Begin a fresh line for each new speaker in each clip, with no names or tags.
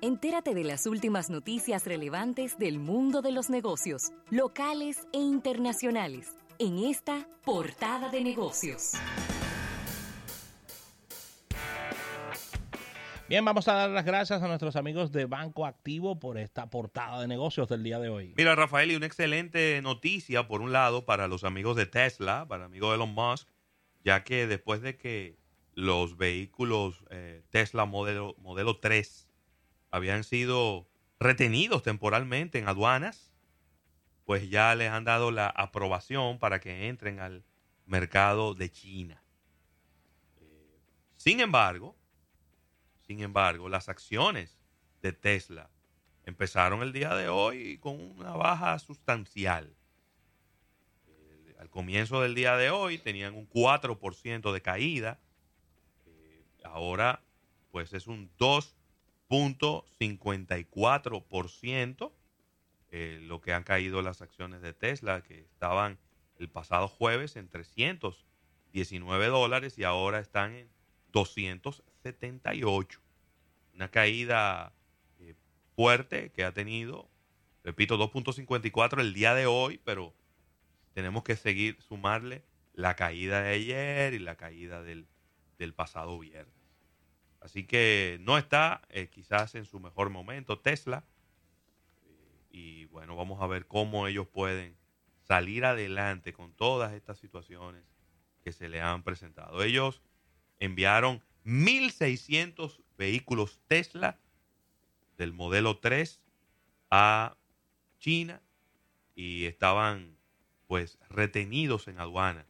Entérate de las últimas noticias relevantes del mundo de los negocios, locales e internacionales, en esta portada de negocios.
Bien, vamos a dar las gracias a nuestros amigos de Banco Activo por esta portada de negocios del día de hoy.
Mira, Rafael, y una excelente noticia, por un lado, para los amigos de Tesla, para amigos de Elon Musk, ya que después de que los vehículos eh, Tesla modelo, modelo 3 habían sido retenidos temporalmente en aduanas, pues ya les han dado la aprobación para que entren al mercado de China. Eh, sin embargo, sin embargo, las acciones de Tesla empezaron el día de hoy con una baja sustancial. Eh, al comienzo del día de hoy tenían un 4% de caída. Eh, ahora, pues es un 2.54% eh, lo que han caído las acciones de Tesla, que estaban el pasado jueves en 319 dólares y ahora están en 278. Una caída eh, fuerte que ha tenido, repito, 2.54 el día de hoy, pero tenemos que seguir, sumarle la caída de ayer y la caída del, pasado viernes. Así que no está eh, quizás en su mejor momento Tesla. Y bueno, vamos a ver cómo ellos pueden salir adelante con todas estas situaciones que se le han presentado. Ellos enviaron 1.600 vehículos Tesla del modelo 3 a China y estaban pues retenidos en aduana.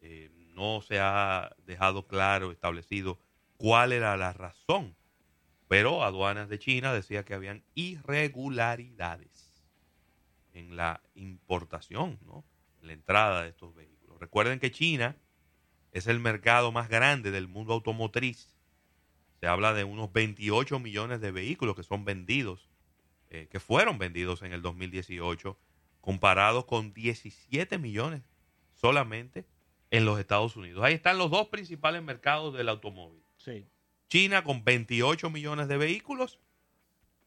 Eh, no se ha dejado claro, establecido cuál era la razón, pero aduanas de China decía que habían irregularidades en la importación, ¿no? en la entrada de estos vehículos. Recuerden que China es el mercado más grande del mundo automotriz. Se habla de unos 28 millones de vehículos que son vendidos, eh, que fueron vendidos en el 2018, comparados con 17 millones solamente en los Estados Unidos. Ahí están los dos principales mercados del automóvil. China con 28 millones de vehículos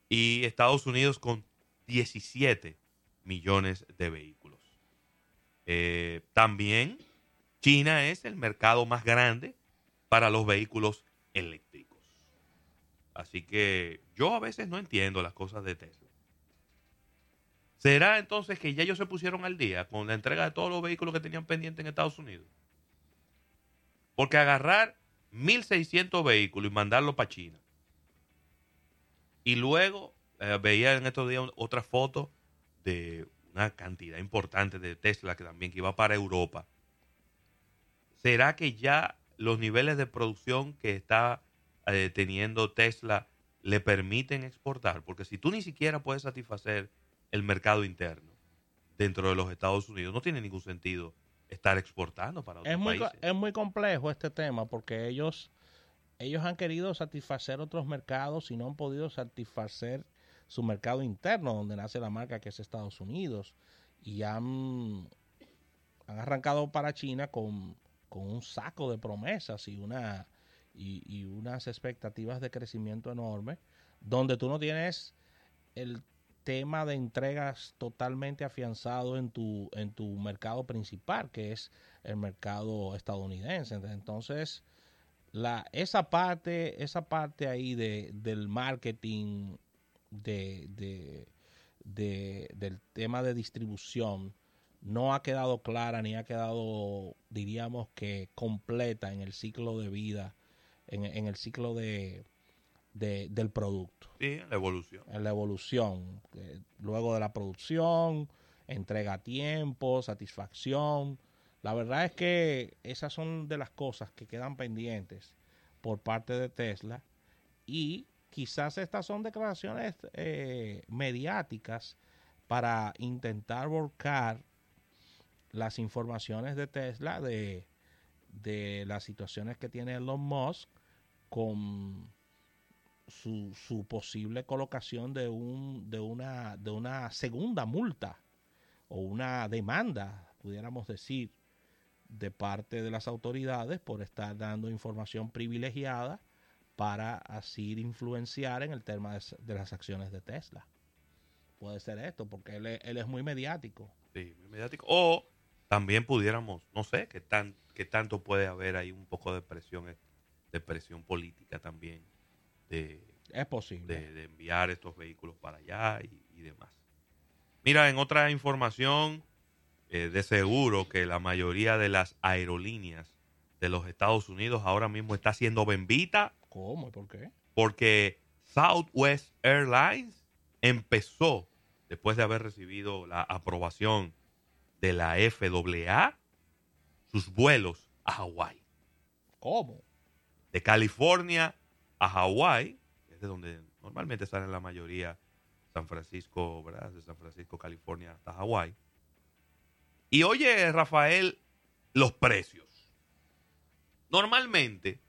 y Estados Unidos con 17 millones de vehículos. Eh, también China es el mercado más grande para los vehículos eléctricos. Así que yo a veces no entiendo las cosas de Tesla. ¿Será entonces que ya ellos se pusieron al día con la entrega de todos los vehículos que tenían pendientes en Estados Unidos? Porque agarrar 1.600 vehículos y mandarlos para China. Y luego eh, veía en estos días otra foto de una cantidad importante de Tesla que también iba para Europa ¿será que ya los niveles de producción que está eh, teniendo Tesla le permiten exportar? Porque si tú ni siquiera puedes satisfacer el mercado interno dentro de los Estados Unidos, no tiene ningún sentido estar exportando para otros
es muy,
países.
Es muy complejo este tema porque ellos, ellos han querido satisfacer otros mercados y no han podido satisfacer su mercado interno, donde nace la marca que es Estados Unidos. Y han, han arrancado para China con con un saco de promesas y, una, y, unas expectativas de crecimiento enorme, donde tú no tienes el tema de entregas totalmente afianzado en tu, en tu mercado principal, que es el mercado estadounidense. Entonces, la, esa parte, esa parte ahí de, del marketing, de, del tema de distribución, no ha quedado clara ni ha quedado, diríamos que completa en el ciclo de vida, en, el ciclo de, del producto.
Sí, en la evolución.
En la evolución. luego de la producción, entrega a tiempo, satisfacción. La verdad es que esas son de las cosas que quedan pendientes por parte de Tesla y quizás estas son declaraciones eh, mediáticas para intentar volcar las informaciones de Tesla de, las situaciones que tiene Elon Musk con su, su, posible colocación de, un, de, una, de una segunda multa o una demanda, pudiéramos decir, de parte de las autoridades por estar dando información privilegiada para así influenciar en el tema de, las acciones de Tesla. Puede ser esto, porque él él es muy mediático.
Sí, muy mediático. O también pudiéramos, no sé, qué tan, qué tanto puede haber ahí un poco de presión, de presión política también, de,
Es posible.
de, de enviar estos vehículos para allá y, y demás. Mira, en otra información, eh, de seguro que la mayoría de las aerolíneas de los Estados Unidos ahora mismo está siendo bembita
¿Cómo y por qué?
porque Southwest Airlines empezó, después de haber recibido la aprobación de la FAA, sus vuelos a Hawái.
¿Cómo?
De California a Hawái, es de donde normalmente salen la mayoría, San Francisco, ¿verdad? De San Francisco, California hasta Hawái. Y oye, Rafael, los precios. Normalmente,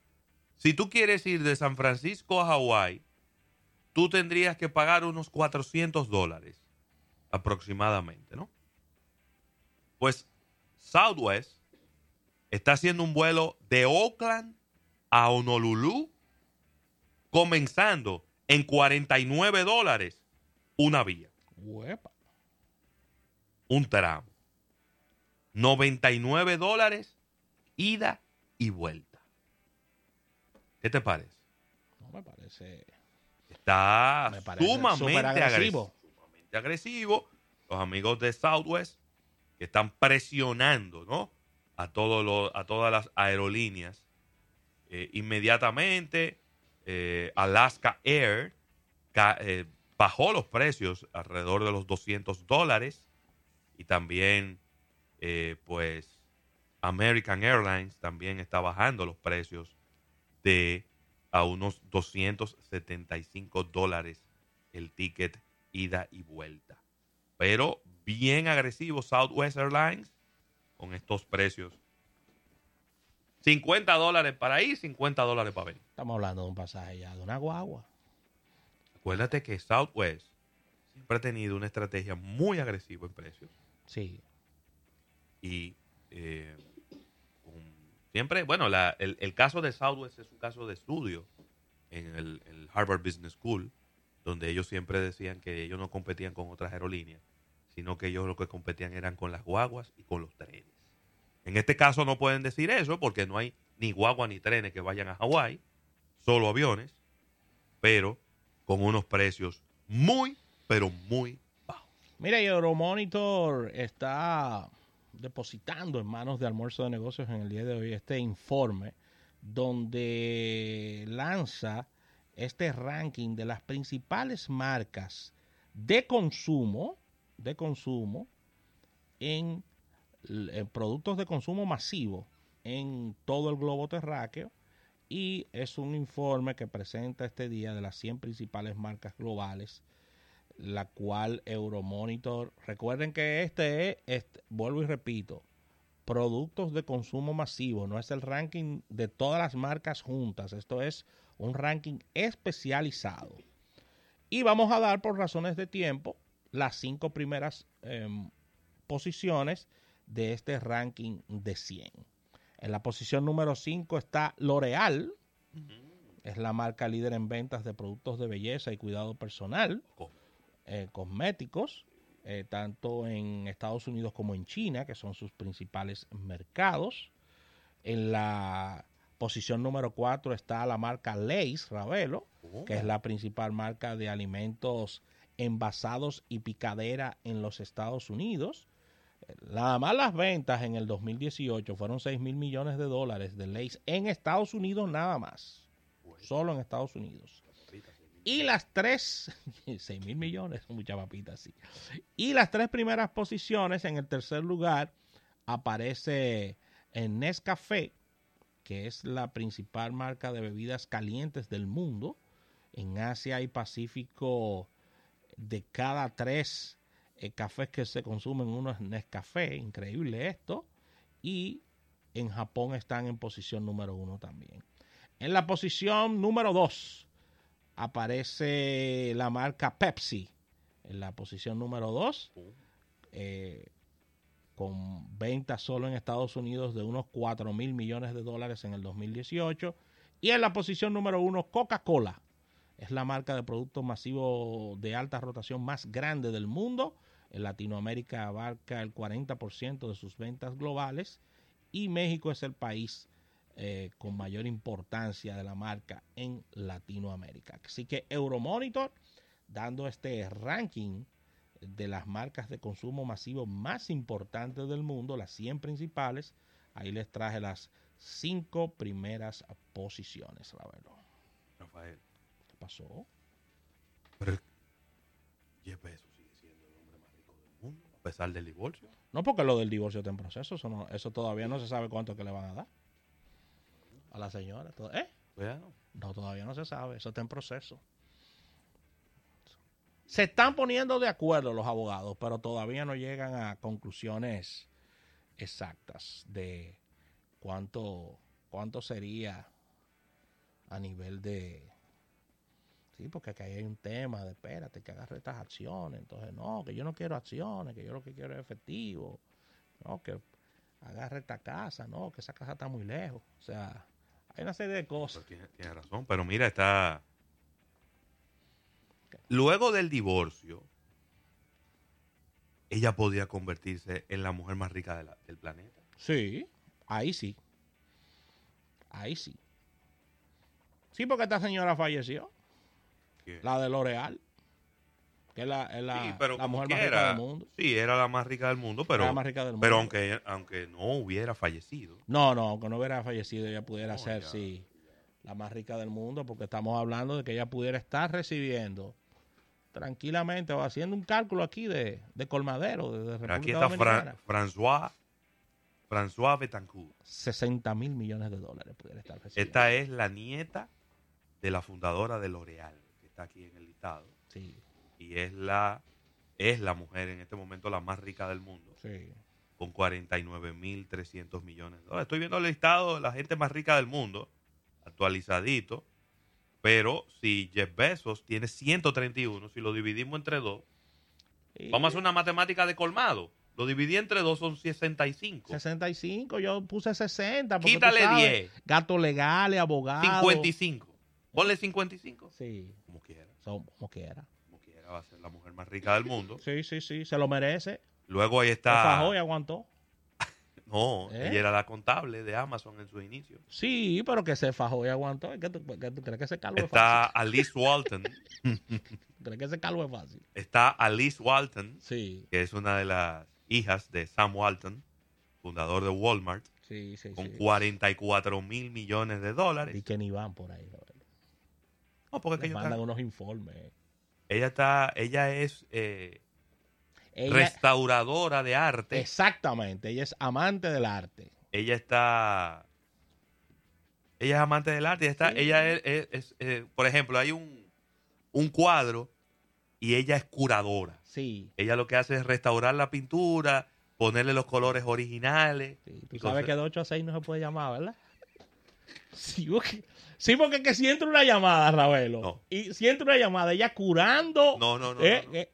si tú quieres ir de San Francisco a Hawái, tú tendrías que pagar unos 400 dólares aproximadamente, ¿no? Pues Southwest está haciendo un vuelo de Oakland a Honolulu comenzando en 49 dólares una vía, un tramo. 99 dólares ida y vuelta. ¿Qué te parece?
No me parece.
Está
Me parece
sumamente
superagresivo.
agresivo. Sumamente agresivo. Los amigos de Southwest que están presionando, ¿no? A, todos los- a todas las aerolíneas. Eh, inmediatamente, eh, Alaska Air eh, bajó los precios alrededor de los 200 dólares. Y también, eh, pues, American Airlines también está bajando los precios de a unos 275 dólares el ticket ida y vuelta. Pero bien agresivo Southwest Airlines con estos precios. 50 dólares para ir, 50 dólares para venir.
Estamos hablando de un pasaje ya, de una guagua.
Acuérdate que Southwest siempre ha tenido una estrategia muy agresiva en precios.
Sí.
y eh, siempre, bueno, la- el, el caso de Southwest es un caso de estudio en el, el Harvard Business School, donde ellos siempre decían que ellos no competían con otras aerolíneas, sino que ellos lo que competían eran con las guaguas y con los trenes. En este caso no pueden decir eso porque no hay ni guagua ni trenes que vayan a Hawái, solo aviones, pero con unos precios muy, pero muy bajos.
Mira, y Euromonitor está depositando en manos de Almuerzo de Negocios en el día de hoy este informe donde lanza este ranking de las principales marcas de consumo, de consumo en, productos de consumo masivo en todo el globo terráqueo y es un informe que presenta este día de las 100 principales marcas globales la cual Euromonitor, recuerden que este es, vuelvo y repito, productos de consumo masivo, no es el ranking de todas las marcas juntas, esto es un ranking especializado. Y vamos a dar por razones de tiempo las cinco primeras eh, posiciones de este ranking de 100. En la posición número 5 está L'Oreal, es la marca líder en ventas de productos de belleza y cuidado personal eh, cosméticos, eh, tanto en Estados Unidos como en China, que son sus principales mercados. En la posición número 4 está la marca Lay's Ravelo, que es la principal marca de alimentos envasados y picadera en los Estados Unidos. Nada más las ventas en el 2018 fueron 6 mil millones de dólares de Lay's en Estados Unidos nada más. Solo en Estados Unidos. Y las tres, 6 mil millones, mucha papita, sí. Y las tres primeras posiciones, en el tercer lugar, aparece en Nescafé, que es la principal marca de bebidas calientes del mundo. En Asia y Pacífico, de cada tres eh, cafés que se consumen, uno es Nescafé, increíble esto. Y en Japón están en posición número uno también. En la posición número dos aparece la marca Pepsi en la posición número 2, eh, con ventas solo en Estados Unidos de unos 4 mil millones de dólares en el 2018 Y en la posición número uno, Coca-Cola. Es la marca de productos masivos de alta rotación más grande del mundo. En Latinoamérica abarca el 40% de sus ventas globales y México es el país eh, con mayor importancia de la marca en Latinoamérica. Así que Euromonitor, dando este ranking de las marcas de consumo masivo más importantes del mundo, las 100 principales, ahí les traje las cinco primeras posiciones, Ravelo.
Rafael,
¿Qué pasó?
pero Jeff pesar del divorcio.
No porque lo del divorcio está en proceso, eso, no- eso todavía no se sabe cuánto que le van a dar a la señora. ¿Eh?
Bueno,
No, todavía no se sabe, eso está en proceso. Se están poniendo de acuerdo los abogados, pero todavía no llegan a conclusiones exactas de cuánto, cuánto sería a nivel de... Sí, porque acá hay un tema de, espérate, que agarre estas acciones. Entonces, no, que yo no quiero acciones, que yo lo que quiero es efectivo. No, que agarre esta casa, no, que esa casa está muy lejos. O sea, hay una serie de cosas.
Pero tiene, tiene razón, pero mira, está... Luego del divorcio, ella podía convertirse en la mujer más rica de la- del planeta.
Sí, ahí sí. Ahí sí. Sí, porque esta señora falleció, La de L'Oreal, que es la, es la,
Sí, pero
la
como
mujer más rica del mundo.
Sí, era la más rica del mundo, pero,
Era la más rica del mundo.
pero aunque, aunque no hubiera fallecido.
No, no, aunque no hubiera fallecido, ella pudiera
No,
ser,
ya.
sí, la más rica del mundo, porque estamos hablando de que ella pudiera estar recibiendo tranquilamente o haciendo un cálculo aquí de, de colmadero, de, de República
aquí está François, François Betancourt.
60 mil millones de dólares pudiera estar recibiendo.
Esta es la nieta de la fundadora de L'Oreal, está aquí en el listado.
Sí,
Y es la, es la mujer en este momento la más rica del mundo,
sí.
con 49.300 millones de dólares. Estoy viendo el listado de la gente más rica del mundo, actualizadito. Pero si Jeff Bezos tiene 131, si lo dividimos entre dos, vamos a hacer una matemática de colmado. Lo dividí entre dos, son 65.
65, yo puse 60. porque tú
Quítale
sabes,
10.
Gatos legales, abogados.
55. Ponle 55.
Sí,
Como quiera,
son como quiera.
como quiera, va a ser la mujer más rica del mundo.
Sí, sí, sí, se lo merece.
Luego ahí está.
fajó y aguantó.
No,
¿Eh?
ella era la contable de Amazon en su inicio.
Sí, pero que se fajó y aguantó. ¿Qué tú, qué tú crees que ese calvo es
Está
fácil?
Alice Walton.
¿Crees que ese calvo es fácil?
Está Alice Walton,
Sí,
que es una de las hijas de Sam Walton, fundador de Walmart,
sí, sí.
con
sí.
44 mil millones de dólares.
Y que ni van por ahí. Roberto.
No, porque que
mandan unos informes.
ella está, ella es eh,
Ella-
restauradora de arte.
exactamente, ella es amante del arte.
ella está ella es amante del arte ella está
Sí.
ella es, es- es, eh, por ejemplo hay un un cuadro y ella es curadora
Sí,
ella lo que hace es restaurar la pintura ponerle los colores originales
sí. Tú sabes que de 8 a 6 no se puede llamar, ¿verdad? Sí, porque, sí, porque que si entra una llamada, Ravelo,
No.
y si entra una llamada, ella curando,
no no no,
eh,
no, no.
eh,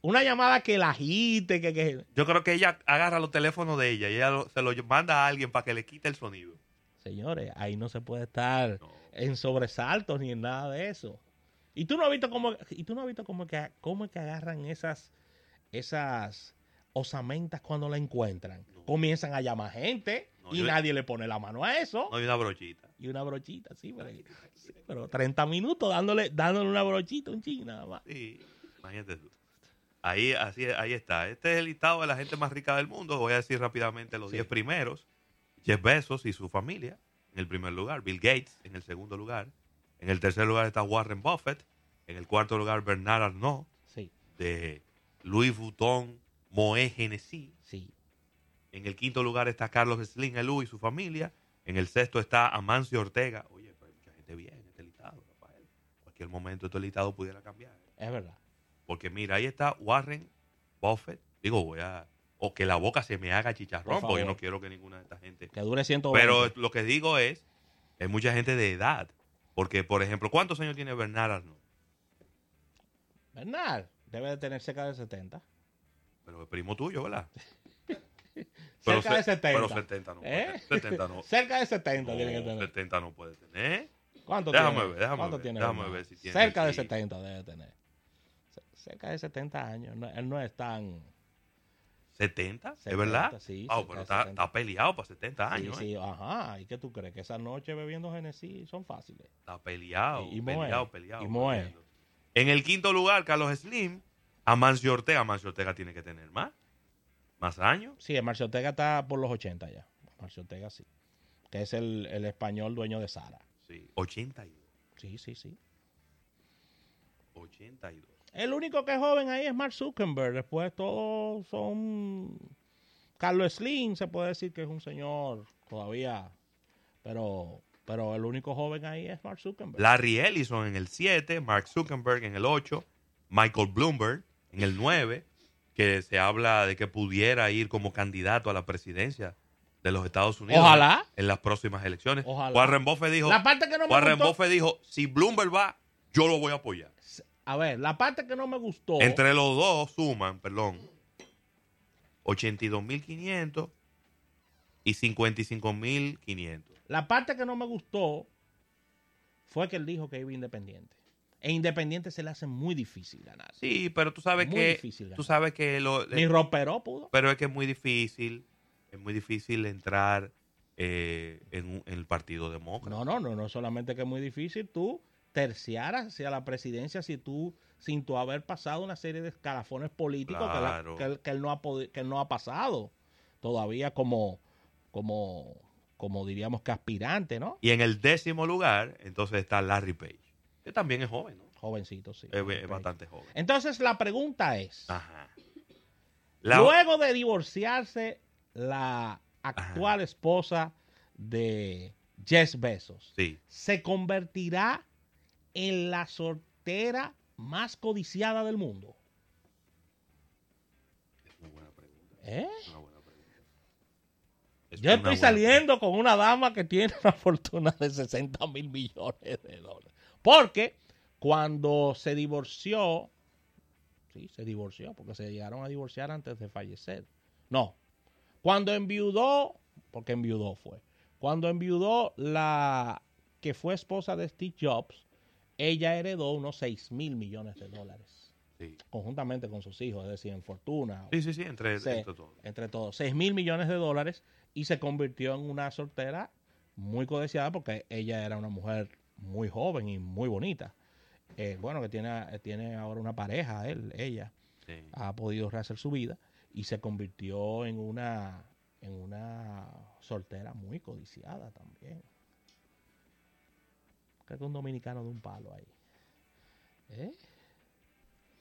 una llamada que la agite, que, que...
yo creo que ella agarra los teléfonos de ella y ella lo- se lo manda a alguien para que le quite el sonido
Señores, ahí no se puede estar en sobresaltos ni en nada de eso. Y tú no has visto cómo, y tú no has visto cómo que, cómo es que agarran esas, esas osamentas cuando la encuentran.
No.
Comienzan a llamar gente
No,
y
yo-
nadie le pone la mano a eso.
no hay una brochita
Y una brochita, sí, pero, sí, pero 30 minutos dándole, dándole una brochita, un ching nada más.
Sí, imagínate tú. Ahí, así, ahí está. Este es el listado de la gente más rica del mundo. Voy a decir rápidamente los
Sí.
10 primeros. Jeff Bezos y su familia en el primer lugar. Bill Gates en el segundo lugar. En el tercer lugar está Warren Buffett. En el cuarto lugar Bernard Arnault
Sí,
de Louis Vuitton Moet Hennessy.
sí.
En el quinto lugar está Carlos Slim Elú y su familia. En el sexto está Amancio Ortega. Oye, pero hay mucha gente bien en este listado, Rafael. Cualquier momento este listado pudiera cambiar.
Es verdad.
Porque mira, ahí está Warren Buffett. Digo, voy a. O que la boca se me haga chicharrón,
Por
porque yo no quiero que ninguna de esta gente.
Que dure 120.
Pero lo que digo es: hay mucha gente de edad. Porque, por ejemplo, ¿cuántos años tiene Bernard Arnault?
Bernal debe de tener cerca de 70.
Pero es primo tuyo, ¿verdad?
Cerca
se-
de 70.
Pero 70 no puede
¿Eh?
tener. 70 no.
Cerca de 70
no,
tiene que tener.
70 no puede tener.
¿Cuánto
Déjame
tiene?
ver, déjame
¿Cuánto
ver,
tiene
déjame ver si tiene
Cerca de
aquí.
70 debe tener. Cerca de 70 años. No- él no es tan...
¿70? ¿Es
70,
verdad?
sí,
Ah,
cerca
pero está,
70.
está peleado para 70 años.
sí,
¿eh?
sí, ajá. ¿Y qué tú crees? Que esa noche bebiendo Genesis son fáciles.
Está peleado,
Y- y
peleado, peleado.
y Moe.
peleando. En el quinto lugar, Carlos Slim, Amancio Ortega. Amancio Ortega tiene que tener más. Más años.
Sí, el Marcio Ortega está por los 80 ya. Marcio Ortega sí. Que es el, el español dueño de Sara.
Sí, 82.
Sí, sí, sí.
82.
El único que es joven ahí es Mark Zuckerberg. Después todos son. Carlos Slim se puede decir que es un señor todavía. Pero, pero el único joven ahí es Mark Zuckerberg.
Larry Ellison en el 7, Mark Zuckerberg en el 8, Michael Bloomberg en el 9, que se habla de que pudiera ir como candidato a la presidencia de los Estados Unidos
Ojalá.
en las próximas elecciones.
Ojalá.
Warren Buffett dijo,
La parte que no me
Warren
gustó.
Buffett dijo, si Bloomberg va, yo lo voy a apoyar.
A ver, la parte que no me gustó.
Entre los dos suman, perdón, 82.500 y 55.500.
La parte que no me gustó fue que él dijo que iba independiente. E independiente se le hace muy difícil ganar.
Sí, pero tú sabes
Muy
que
difícil ganar.
tú sabes que lo,
Ni Roperó pudo.
pero es que es muy difícil, es muy difícil entrar eh, en, en el Partido Demócrata.
No, no, no, no solamente que es muy difícil tú terciar hacia la presidencia si tú, sin tú haber pasado una serie de escalafones políticos que la-
Claro.
que, él- que él no ha que él no ha pasado todavía como, como, como diríamos que aspirante, ¿no?
Y en el décimo lugar, entonces está Larry Page, que también es joven, ¿no?
Jovencito, sí.
Es, bastante joven.
Entonces la pregunta es,
Ajá. La-
luego de divorciarse la actual esposa de Jess Bezos,
Sí.
se convertirá en la soltera más codiciada del mundo.
Es una buena pregunta.
¿Eh?
es una buena
Yo estoy
buena
saliendo con una dama que tiene una fortuna de 60 mil millones de dólares. Porque cuando se divorció, sí, se divorció, porque se llegaron a divorciar antes de fallecer. No, cuando enviudó, porque enviudó fue, cuando enviudó la que fue esposa de Steve Jobs, ella heredó unos 6 mil millones de dólares,
Sí.
conjuntamente con sus hijos, es decir, en fortuna,
sí, sí, sí, entre,
Sí,
entre todos.
entre todos, 6 mil millones de dólares y se convirtió en una soltera muy codiciada porque ella era una mujer muy joven y muy bonita. Eh, bueno, que tiene, tiene ahora una pareja, él, ella,
Sí.
ha podido rehacer su vida y se convirtió en una, en una soltera muy codiciada también. Creo que un dominicano de un palo ahí. ¿Eh?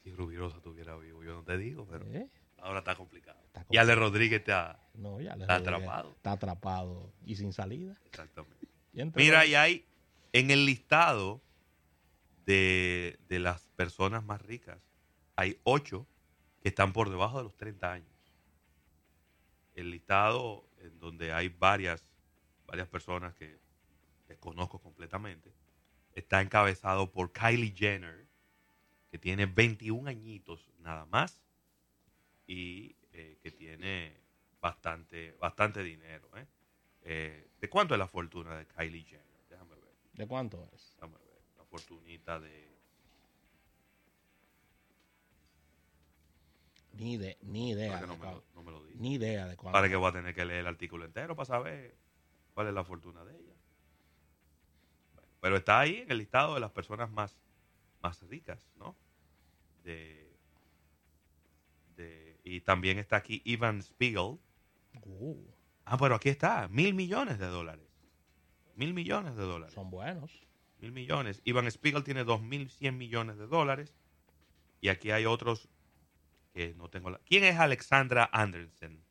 Si Rubirosa estuviera vivo, yo no te digo, pero
¿Eh?
Ahora está complicado.
Está
Y Ale Rodríguez está
No, ya le
Está
Rodríguez
atrapado.
Está atrapado y sin salida.
exactamente.
Y
Mira, y hay en el listado de, de las personas más ricas, hay ocho que están por debajo de los 30 años. El listado en donde hay varias, varias personas que desconozco completamente, está encabezado por Kylie Jenner, que tiene 21 añitos nada más y eh, que tiene bastante, bastante dinero. ¿eh? Eh, ¿De cuánto es la fortuna de Kylie Jenner? Déjame ver,
¿De cuánto es?
déjame ver. La fortunita de...
Ni, de, ni idea. De
no me, lo,
cuánto-
no me lo diga.
Ni idea de cuánto.
Para que voy a tener que leer el artículo entero para saber cuál es la fortuna de ella. Bueno, pero está ahí en el listado de las personas más, más ricas, ¿no? De- y también está aquí Ivan Spiegel.
Uh,
Ah, pero aquí está, mil millones de dólares. Mil millones de dólares.
son buenos.
Mil millones. Ivan Spiegel tiene dos mil cien millones de dólares. Y aquí hay otros que no tengo la... ¿Quién es Alexandra Andersen?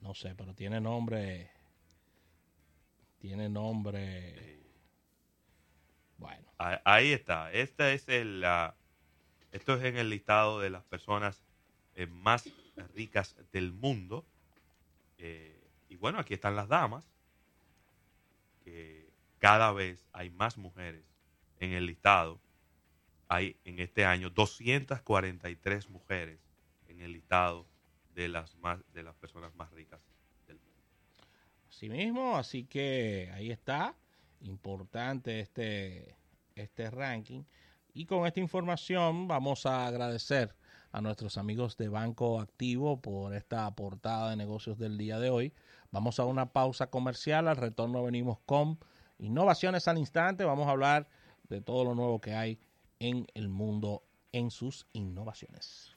No sé, pero tiene nombre. Tiene nombre. Bueno,
Ah, Ahí está. Este es el, ah, esto es en el listado de las personas eh, más ricas del mundo. Eh, y bueno, aquí están las damas. Que cada vez hay más mujeres en el listado. Hay en este año 243 mujeres en el listado de las más de las personas más ricas del mundo.
así mismo, así que ahí está. importante este, este ranking. Y con esta información vamos a agradecer a nuestros amigos de Banco Activo por esta portada de negocios del día de hoy. Vamos a una pausa comercial, al retorno venimos con innovaciones al instante, vamos a hablar de todo lo nuevo que hay en el mundo en sus innovaciones.